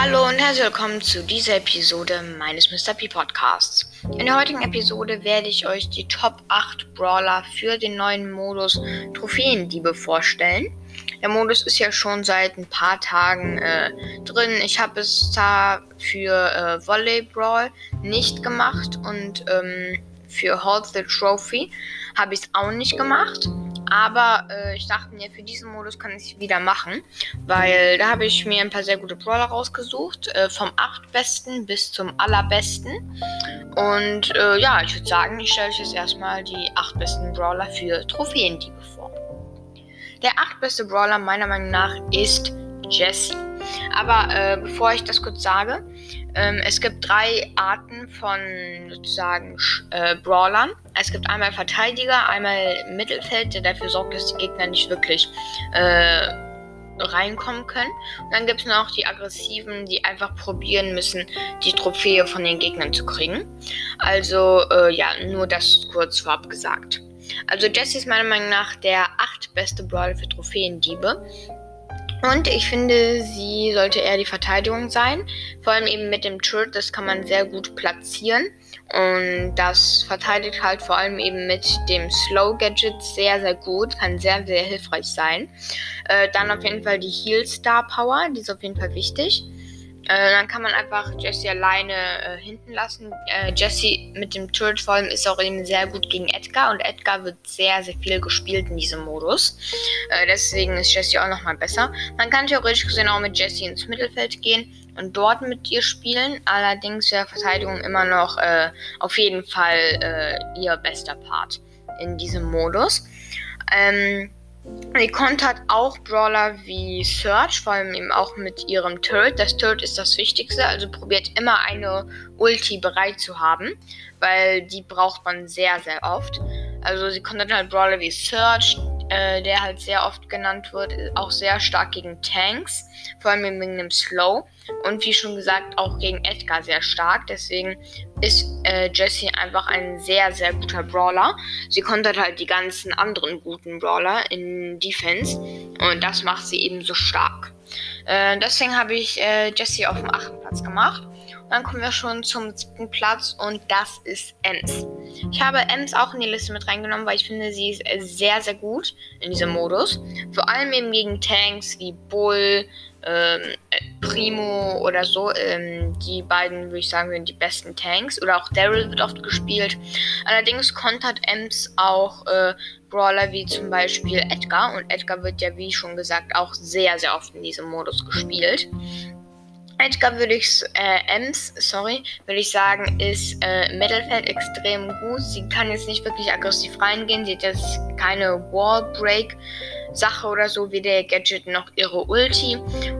Hallo und herzlich willkommen zu dieser Episode meines Mr. P Podcasts. In der heutigen Episode werde ich euch die Top 8 Brawler für den neuen Modus Trophäendiebe vorstellen. Der Modus ist ja schon seit ein paar Tagen äh, drin. Ich habe es da für äh, Volley Brawl nicht gemacht und ähm, für Hold the Trophy habe ich es auch nicht gemacht. Aber äh, ich dachte mir, für diesen Modus kann ich wieder machen. Weil da habe ich mir ein paar sehr gute Brawler rausgesucht. Äh, vom 8 besten bis zum allerbesten. Und äh, ja, ich würde sagen, ich stelle euch jetzt erstmal die 8 besten Brawler für Trophäendiebe vor. Der 8 beste Brawler meiner Meinung nach ist Jesse. Aber äh, bevor ich das kurz sage, ähm, es gibt drei Arten von sozusagen äh, Brawlern. Es gibt einmal Verteidiger, einmal Mittelfeld, der dafür sorgt, dass die Gegner nicht wirklich äh, reinkommen können. Und dann gibt es noch die Aggressiven, die einfach probieren müssen, die Trophäe von den Gegnern zu kriegen. Also äh, ja, nur das kurz vorab gesagt. Also Jesse ist meiner Meinung nach der acht beste Brawler für Trophäendiebe. Und ich finde, sie sollte eher die Verteidigung sein. Vor allem eben mit dem Turret, das kann man sehr gut platzieren. Und das verteidigt halt vor allem eben mit dem Slow Gadget sehr, sehr gut. Kann sehr, sehr hilfreich sein. Äh, dann auf jeden Fall die Heal Star Power, die ist auf jeden Fall wichtig. Äh, dann kann man einfach Jesse alleine äh, hinten lassen. Äh, Jesse mit dem Turret vor allem ist auch eben sehr gut gegen Edgar und Edgar wird sehr, sehr viel gespielt in diesem Modus. Äh, deswegen ist Jesse auch nochmal besser. Man kann theoretisch gesehen auch mit Jesse ins Mittelfeld gehen und dort mit ihr spielen. Allerdings wäre Verteidigung immer noch äh, auf jeden Fall ihr bester Part in diesem Modus. Ähm, Sie kontert auch Brawler wie Search, vor allem eben auch mit ihrem Turret. Das Turret ist das Wichtigste, also probiert immer eine Ulti bereit zu haben, weil die braucht man sehr, sehr oft. Also sie kontert halt Brawler wie Search, äh, der halt sehr oft genannt wird, auch sehr stark gegen Tanks, vor allem wegen dem Slow. Und wie schon gesagt, auch gegen Edgar sehr stark. Deswegen ist äh, Jessie einfach ein sehr, sehr guter Brawler. Sie kontert halt die ganzen anderen guten Brawler in Defense. Und das macht sie eben so stark. Äh, deswegen habe ich äh, Jessie auf dem achten Platz gemacht. Dann kommen wir schon zum siebten Platz und das ist Ems. Ich habe Ems auch in die Liste mit reingenommen, weil ich finde, sie ist sehr, sehr gut in diesem Modus. Vor allem eben gegen Tanks wie Bull, ähm, Primo oder so. Ähm, die beiden, würde ich sagen, sind die besten Tanks. Oder auch Daryl wird oft gespielt. Allerdings kontert Ems auch äh, Brawler wie zum Beispiel Edgar. Und Edgar wird ja, wie schon gesagt, auch sehr, sehr oft in diesem Modus gespielt. Edgar würde ich, äh, Ems, sorry, würde ich sagen, ist äh, Mittelfeld extrem gut. Sie kann jetzt nicht wirklich aggressiv reingehen. Sie hat jetzt keine Wallbreak. Sache oder so, wie der Gadget noch ihre Ulti.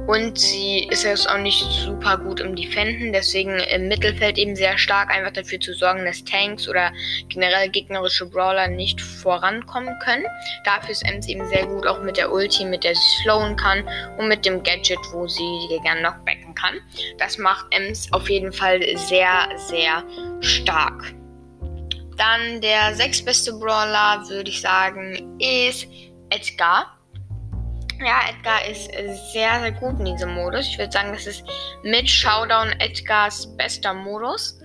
Und sie ist jetzt auch nicht super gut im Defenden, deswegen im Mittelfeld eben sehr stark, einfach dafür zu sorgen, dass Tanks oder generell gegnerische Brawler nicht vorankommen können. Dafür ist Ems eben sehr gut, auch mit der Ulti, mit der sie slowen kann und mit dem Gadget, wo sie die Gegner knockbacken kann. Das macht Ems auf jeden Fall sehr, sehr stark. Dann der sechstbeste Brawler, würde ich sagen, ist Edgar. Ja, Edgar ist sehr, sehr gut in diesem Modus. Ich würde sagen, das ist mit Showdown Edgars bester Modus.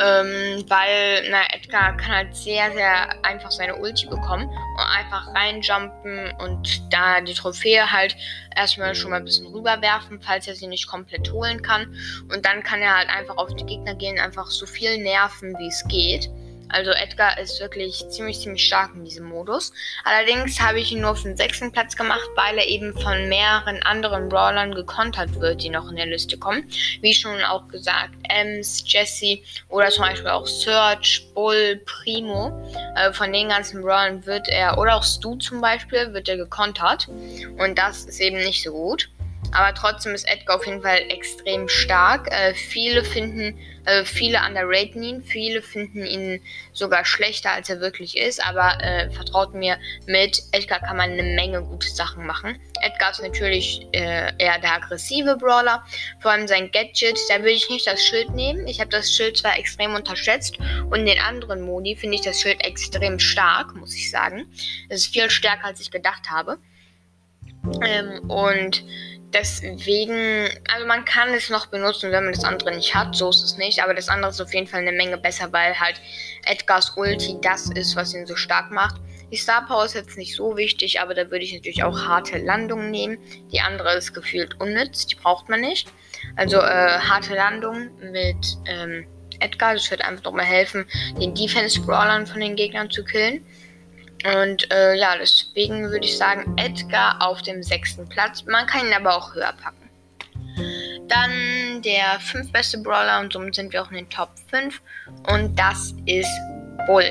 Ähm, weil, na, Edgar kann halt sehr, sehr einfach seine Ulti bekommen und einfach reinjumpen und da die Trophäe halt erstmal schon mal ein bisschen rüberwerfen, falls er sie nicht komplett holen kann. Und dann kann er halt einfach auf die Gegner gehen, einfach so viel nerven, wie es geht. Also Edgar ist wirklich ziemlich, ziemlich stark in diesem Modus. Allerdings habe ich ihn nur auf den sechsten Platz gemacht, weil er eben von mehreren anderen Brawlern gekontert wird, die noch in der Liste kommen. Wie schon auch gesagt, Ems, Jesse oder zum Beispiel auch Search, Bull, Primo. Äh, von den ganzen Brawlern wird er, oder auch Stu zum Beispiel, wird er gekontert. Und das ist eben nicht so gut. Aber trotzdem ist Edgar auf jeden Fall extrem stark. Äh, viele finden, äh, viele underraten ihn, viele finden ihn sogar schlechter, als er wirklich ist. Aber äh, vertraut mir, mit Edgar kann man eine Menge gute Sachen machen. Edgar ist natürlich äh, eher der aggressive Brawler. Vor allem sein Gadget, da würde ich nicht das Schild nehmen. Ich habe das Schild zwar extrem unterschätzt und in den anderen Modi finde ich das Schild extrem stark, muss ich sagen. Es ist viel stärker, als ich gedacht habe. Ähm, und deswegen, also man kann es noch benutzen, wenn man das andere nicht hat. So ist es nicht. Aber das andere ist auf jeden Fall eine Menge besser, weil halt Edgars Ulti das ist, was ihn so stark macht. Die Star Power ist jetzt nicht so wichtig, aber da würde ich natürlich auch harte Landungen nehmen. Die andere ist gefühlt unnütz, die braucht man nicht. Also äh, harte Landung mit ähm, Edgar, das wird einfach nochmal helfen, den Defense-Brawlern von den Gegnern zu killen. Und äh, ja, deswegen würde ich sagen, Edgar auf dem sechsten Platz. Man kann ihn aber auch höher packen. Dann der fünf beste Brawler und somit sind wir auch in den Top 5. Und das ist Bull.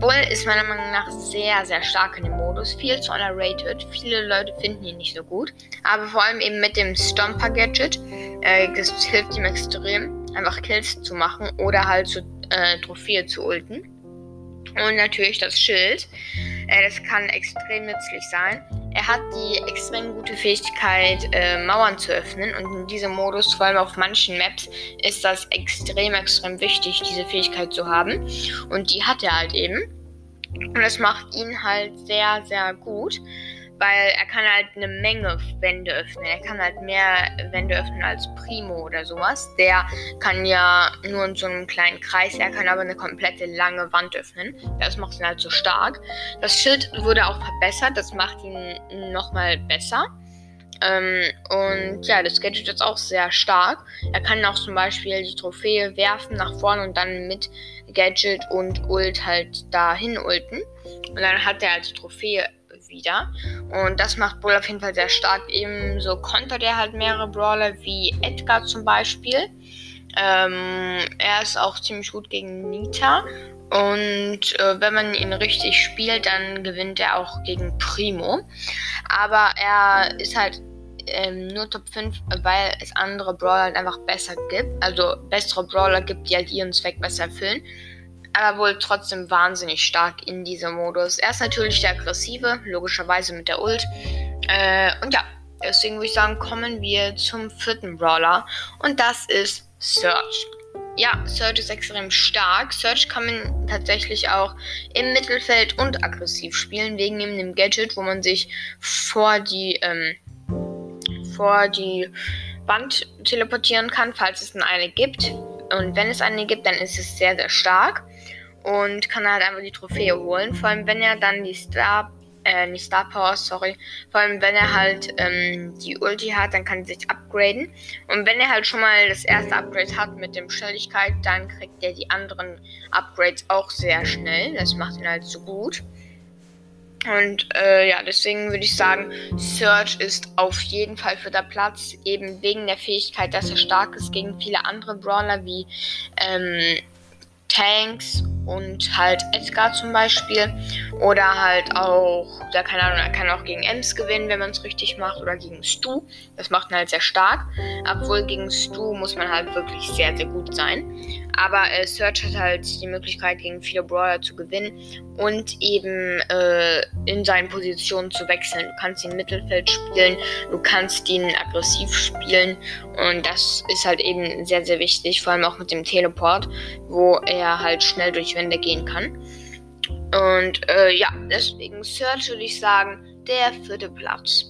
Bull ist meiner Meinung nach sehr, sehr stark in dem Modus. Viel zu underrated. Viele Leute finden ihn nicht so gut. Aber vor allem eben mit dem Stomper-Gadget. Äh, das hilft ihm extrem, einfach Kills zu machen oder halt zu äh, Trophäe zu ulten. Und natürlich das Schild. Äh, das kann extrem nützlich sein. Er hat die extrem gute Fähigkeit, äh, Mauern zu öffnen. Und in diesem Modus, vor allem auf manchen Maps, ist das extrem, extrem wichtig, diese Fähigkeit zu haben. Und die hat er halt eben. Und das macht ihn halt sehr, sehr gut weil er kann halt eine Menge Wände öffnen. Er kann halt mehr Wände öffnen als Primo oder sowas. Der kann ja nur in so einem kleinen Kreis, er kann aber eine komplette lange Wand öffnen. Das macht ihn halt so stark. Das Schild wurde auch verbessert, das macht ihn nochmal besser. Ähm, und ja, das Gadget ist auch sehr stark. Er kann auch zum Beispiel die Trophäe werfen nach vorne und dann mit Gadget und Ult halt dahin ulten. Und dann hat er die Trophäe wieder. Und das macht Bull auf jeden Fall sehr stark. Ebenso kontert er halt mehrere Brawler wie Edgar zum Beispiel. Ähm, er ist auch ziemlich gut gegen Nita. Und äh, wenn man ihn richtig spielt, dann gewinnt er auch gegen Primo. Aber er ist halt ähm, nur Top 5, weil es andere Brawler halt einfach besser gibt. Also bessere Brawler gibt, die halt ihren Zweck besser erfüllen aber wohl trotzdem wahnsinnig stark in diesem Modus. Er ist natürlich der aggressive, logischerweise mit der Ult. Äh, und ja, deswegen würde ich sagen, kommen wir zum vierten Brawler. Und das ist Search. Ja, Search ist extrem stark. Search kann man tatsächlich auch im Mittelfeld und aggressiv spielen, wegen dem Gadget, wo man sich vor die, ähm, vor die Wand teleportieren kann, falls es eine gibt. Und wenn es eine gibt, dann ist es sehr, sehr stark und kann halt einfach die Trophäe holen. Vor allem, wenn er dann die Star, äh, die Star Power, sorry. Vor allem, wenn er halt ähm, die Ulti hat, dann kann er sich upgraden. Und wenn er halt schon mal das erste Upgrade hat mit dem Schnelligkeit, dann kriegt er die anderen Upgrades auch sehr schnell. Das macht ihn halt so gut. Und äh, ja, deswegen würde ich sagen, Search ist auf jeden Fall für der Platz, eben wegen der Fähigkeit, dass er stark ist gegen viele andere Brawler wie ähm, Tanks und halt Edgar zum Beispiel. Oder halt auch, ja, keine Ahnung, er kann auch gegen Ems gewinnen, wenn man es richtig macht. Oder gegen Stu. Das macht ihn halt sehr stark. Obwohl gegen Stu muss man halt wirklich sehr, sehr gut sein. Aber äh, Search hat halt die Möglichkeit, gegen viele Brawler zu gewinnen und eben äh, in seinen Positionen zu wechseln. Du kannst ihn im Mittelfeld spielen, du kannst ihn aggressiv spielen und das ist halt eben sehr, sehr wichtig, vor allem auch mit dem Teleport, wo er halt schnell durch Wände gehen kann. Und äh, ja, deswegen Search würde ich sagen, der vierte Platz.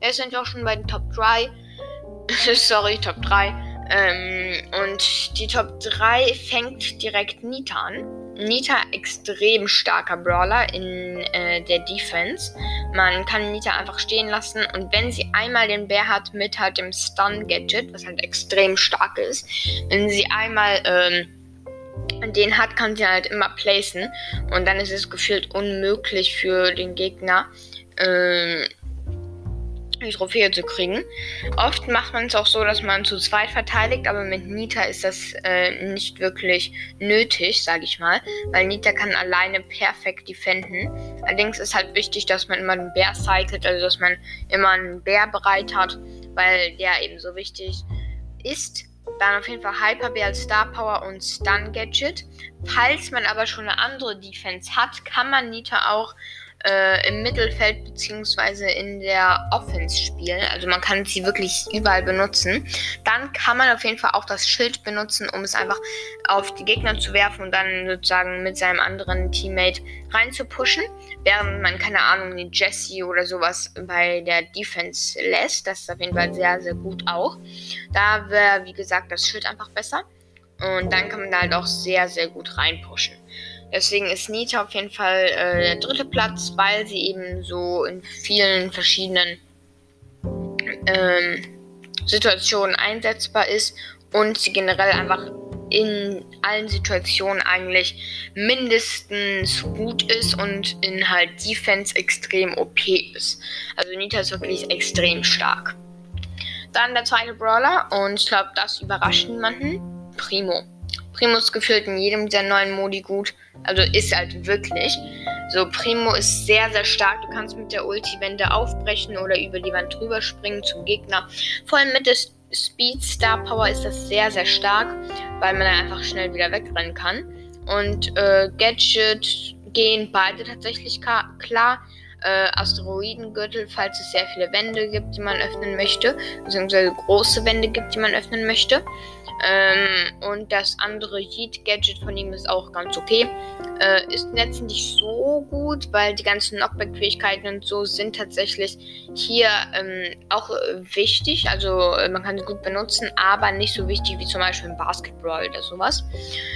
Jetzt sind wir auch schon bei den Top 3. Sorry, Top 3. Ähm, und die Top 3 fängt direkt Nita an. Nita extrem starker Brawler in äh, der Defense. Man kann Nita einfach stehen lassen und wenn sie einmal den Bär hat mit halt dem Stun Gadget, was halt extrem stark ist, wenn sie einmal ähm, den hat, kann sie halt immer placen und dann ist es gefühlt unmöglich für den Gegner ähm, die Trophäe zu kriegen. Oft macht man es auch so, dass man zu zweit verteidigt, aber mit Nita ist das äh, nicht wirklich nötig, sage ich mal, weil Nita kann alleine perfekt defenden. Allerdings ist halt wichtig, dass man immer einen Bär cycelt, also dass man immer einen Bär bereit hat, weil der eben so wichtig ist. Dann auf jeden Fall Hyper Bär Star Power und Stun Gadget. Falls man aber schon eine andere Defense hat, kann man Nita auch äh, im Mittelfeld bzw. in der Offense spielen. Also man kann sie wirklich überall benutzen. Dann kann man auf jeden Fall auch das Schild benutzen, um es einfach auf die Gegner zu werfen und dann sozusagen mit seinem anderen Teammate rein zu pushen. Während man, keine Ahnung, den Jesse oder sowas bei der Defense lässt. Das ist auf jeden Fall sehr, sehr gut auch. Da wäre, wie gesagt, das Schild einfach besser. Und dann kann man da halt auch sehr, sehr gut reinpushen. Deswegen ist Nita auf jeden Fall äh, der dritte Platz, weil sie eben so in vielen verschiedenen ähm, Situationen einsetzbar ist und sie generell einfach in allen Situationen eigentlich mindestens gut ist und in halt Defense extrem OP ist. Also Nita ist wirklich extrem stark. Dann der zweite Brawler und ich glaube, das überrascht niemanden. Primo. Primo ist gefühlt in jedem der neuen Modi gut. Also ist halt wirklich. So, Primo ist sehr, sehr stark. Du kannst mit der Ulti-Wände aufbrechen oder über die Wand drüber springen zum Gegner. Vor allem mit der Speed Star Power ist das sehr, sehr stark, weil man dann einfach schnell wieder wegrennen kann. Und äh, Gadget gehen beide tatsächlich klar. Äh, Asteroidengürtel, falls es sehr viele Wände gibt, die man öffnen möchte, beziehungsweise große Wände gibt, die man öffnen möchte. Ähm, und das andere Heat-Gadget von ihm ist auch ganz okay. Äh, ist jetzt nicht so gut, weil die ganzen Knockback-Fähigkeiten und so sind tatsächlich hier ähm, auch wichtig. Also äh, man kann sie gut benutzen, aber nicht so wichtig wie zum Beispiel im Basketball oder sowas.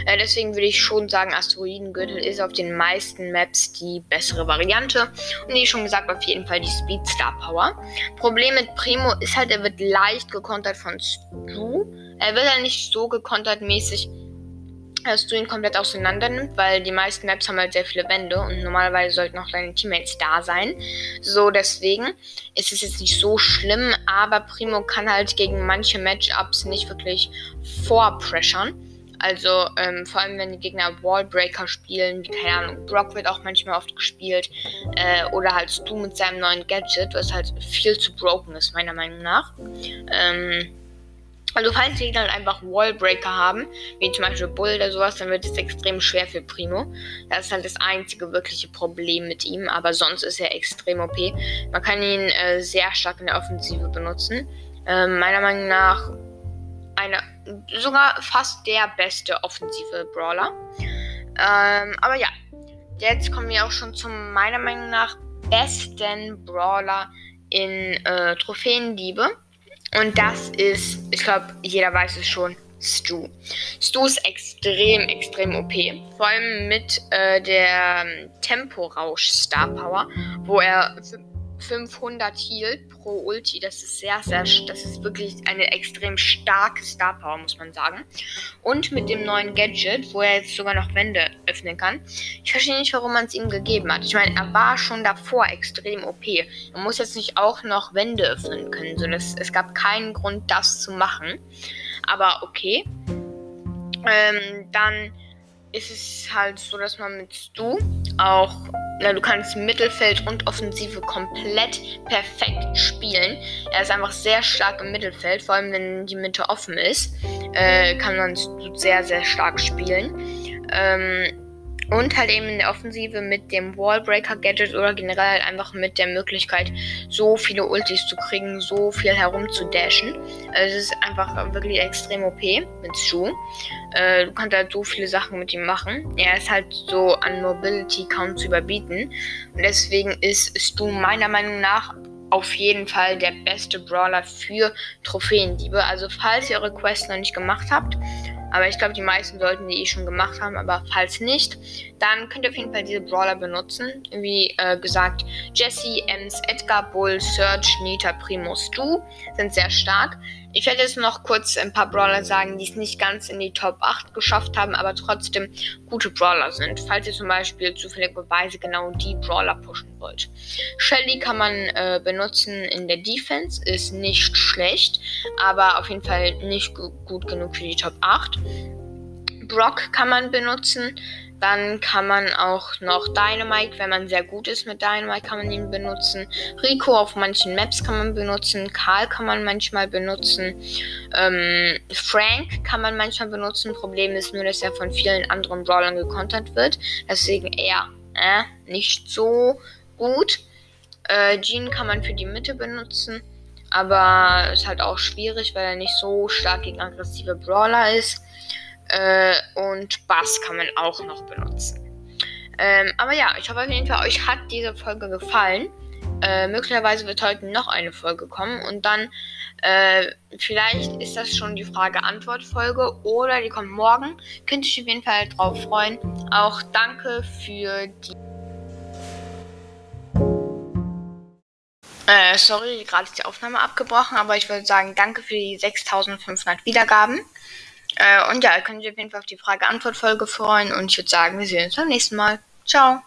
Äh, deswegen würde ich schon sagen, Asteroidengürtel ist auf den meisten Maps die bessere Variante. Und wie schon gesagt, auf jeden Fall die Speedstar Power. Problem mit Primo ist halt, er wird leicht gekontert von Stu. Er wird halt nicht so gekontert mäßig, dass du ihn komplett auseinander nimmst, weil die meisten Maps haben halt sehr viele Wände und normalerweise sollten auch deine Teammates da sein. So, deswegen ist es jetzt nicht so schlimm, aber Primo kann halt gegen manche Matchups nicht wirklich vorpressern. Also ähm, vor allem, wenn die Gegner Wallbreaker spielen, wie keine Ahnung, Brock wird auch manchmal oft gespielt. Äh, oder halt Stu mit seinem neuen Gadget, was halt viel zu broken ist, meiner Meinung nach. Ähm, also falls die dann einfach Wallbreaker haben, wie zum Beispiel Bull oder sowas, dann wird es extrem schwer für Primo. Das ist halt das einzige wirkliche Problem mit ihm, aber sonst ist er extrem OP. Man kann ihn äh, sehr stark in der Offensive benutzen. Äh, meiner Meinung nach eine, sogar fast der beste offensive Brawler. Ähm, aber ja, jetzt kommen wir auch schon zum meiner Meinung nach besten Brawler in äh, Trophäendiebe. Und das ist, ich glaube, jeder weiß es schon, Stu. Stu ist extrem, extrem OP. Vor allem mit äh, der ähm, Temporausch Star Power, wo er 500 Heal pro Ulti. Das ist sehr, sehr, das ist wirklich eine extrem starke Star Power, muss man sagen. Und mit dem neuen Gadget, wo er jetzt sogar noch Wände öffnen kann. Ich verstehe nicht, warum man es ihm gegeben hat. Ich meine, er war schon davor extrem OP. Man muss jetzt nicht auch noch Wände öffnen können. So, das, es gab keinen Grund, das zu machen. Aber okay. Ähm, dann ist es halt so, dass man mit Stu auch, na, du kannst Mittelfeld und Offensive komplett perfekt spielen. Er ist einfach sehr stark im Mittelfeld, vor allem wenn die Mitte offen ist, äh, kann man Stu sehr, sehr stark spielen. Ähm, und halt eben in der Offensive mit dem Wallbreaker-Gadget oder generell halt einfach mit der Möglichkeit, so viele Ultis zu kriegen, so viel herumzudashen. Also es ist einfach wirklich extrem OP mit Stu. Äh, du kannst halt so viele Sachen mit ihm machen. Er ist halt so an Mobility kaum zu überbieten. Und deswegen ist Stu meiner Meinung nach auf jeden Fall der beste Brawler für Trophäendiebe. Also falls ihr eure Quest noch nicht gemacht habt, aber ich glaube, die meisten sollten die eh schon gemacht haben. Aber falls nicht, dann könnt ihr auf jeden Fall diese Brawler benutzen. Wie äh, gesagt, Jesse, Ems, Edgar, Bull, Surge, Nita, Primo, Stu sind sehr stark. Ich werde jetzt noch kurz ein paar Brawler sagen, die es nicht ganz in die Top 8 geschafft haben, aber trotzdem gute Brawler sind. Falls ihr zum Beispiel zufälligerweise genau die Brawler pushen wollt. Shelly kann man äh, benutzen in der Defense, ist nicht schlecht, aber auf jeden Fall nicht gut genug für die Top 8. Brock kann man benutzen, dann kann man auch noch Dynamite, wenn man sehr gut ist mit Dynamite, kann man ihn benutzen. Rico auf manchen Maps kann man benutzen. Karl kann man manchmal benutzen. Ähm, Frank kann man manchmal benutzen. Problem ist nur, dass er von vielen anderen Brawlern gekontert wird. Deswegen eher äh, nicht so gut. Äh, Jean kann man für die Mitte benutzen, aber ist halt auch schwierig, weil er nicht so stark gegen aggressive Brawler ist. Äh, und Bass kann man auch noch benutzen. Ähm, aber ja, ich hoffe auf jeden Fall, euch hat diese Folge gefallen. Äh, möglicherweise wird heute noch eine Folge kommen und dann äh, vielleicht ist das schon die Frage-Antwort-Folge oder die kommt morgen. Könnt ihr euch auf jeden Fall drauf freuen. Auch danke für die. Äh, sorry, gerade ist die Aufnahme abgebrochen, aber ich würde sagen, danke für die 6500 Wiedergaben. Äh, und ja, könnt ihr auf jeden Fall auf die Frage-Antwort-Folge freuen und ich würde sagen, wir sehen uns beim nächsten Mal. Ciao.